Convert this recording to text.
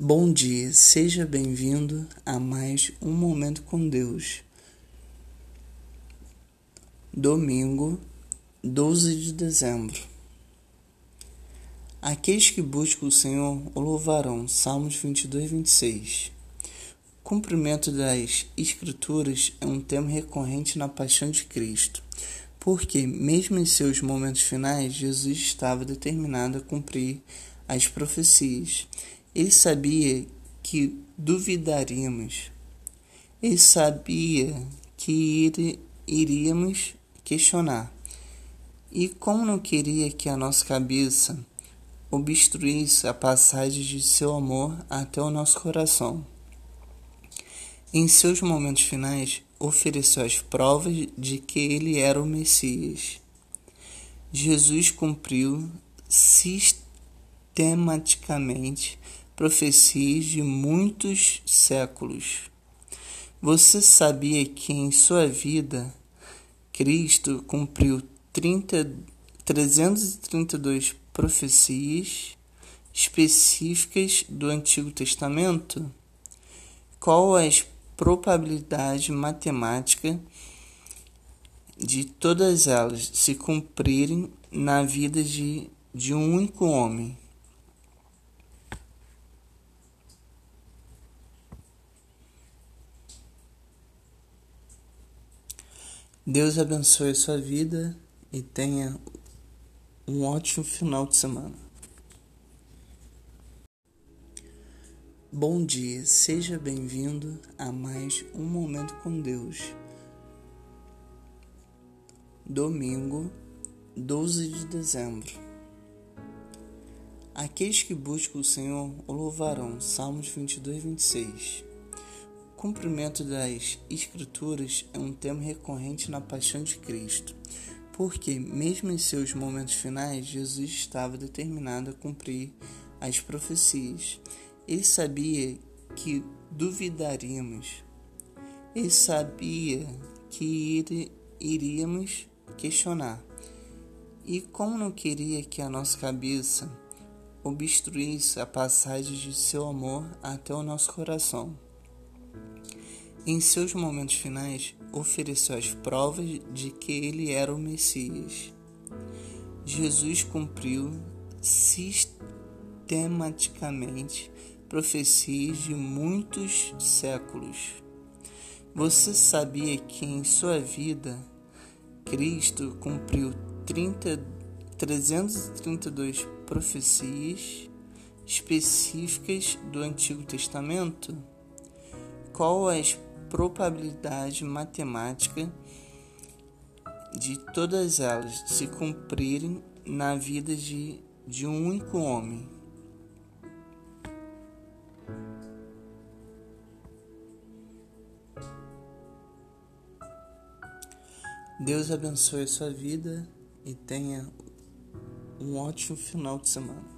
Bom dia, seja bem-vindo a mais um Momento com Deus. Domingo, 12 de dezembro. Aqueles que buscam o Senhor o louvarão. Salmos 22, 26. O cumprimento das Escrituras é um tema recorrente na paixão de Cristo, porque, mesmo em seus momentos finais, Jesus estava determinado a cumprir as profecias ele sabia que duvidaríamos. Ele sabia que iríamos questionar. E como não queria que a nossa cabeça obstruísse a passagem de seu amor até o nosso coração. Em seus momentos finais, ofereceu as provas de que ele era o Messias. Jesus cumpriu sistematicamente profecias de muitos séculos. Você sabia que em sua vida Cristo cumpriu 30, 332 profecias específicas do Antigo Testamento? Qual a probabilidade matemática de todas elas se cumprirem na vida de, de um único homem? Deus abençoe a sua vida e tenha um ótimo final de semana. Bom dia, seja bem-vindo a mais um Momento com Deus. Domingo, 12 de dezembro. Aqueles que buscam o Senhor o louvarão. Salmos 22, 26 cumprimento das Escrituras é um tema recorrente na paixão de Cristo, porque, mesmo em seus momentos finais, Jesus estava determinado a cumprir as profecias. Ele sabia que duvidaríamos, ele sabia que iríamos questionar. E como não queria que a nossa cabeça obstruísse a passagem de seu amor até o nosso coração. Em seus momentos finais, ofereceu as provas de que ele era o Messias. Jesus cumpriu sistematicamente profecias de muitos séculos. Você sabia que em sua vida Cristo cumpriu 30, 332 profecias específicas do Antigo Testamento? Qual as probabilidade matemática de todas elas se cumprirem na vida de, de um único homem. Deus abençoe a sua vida e tenha um ótimo final de semana.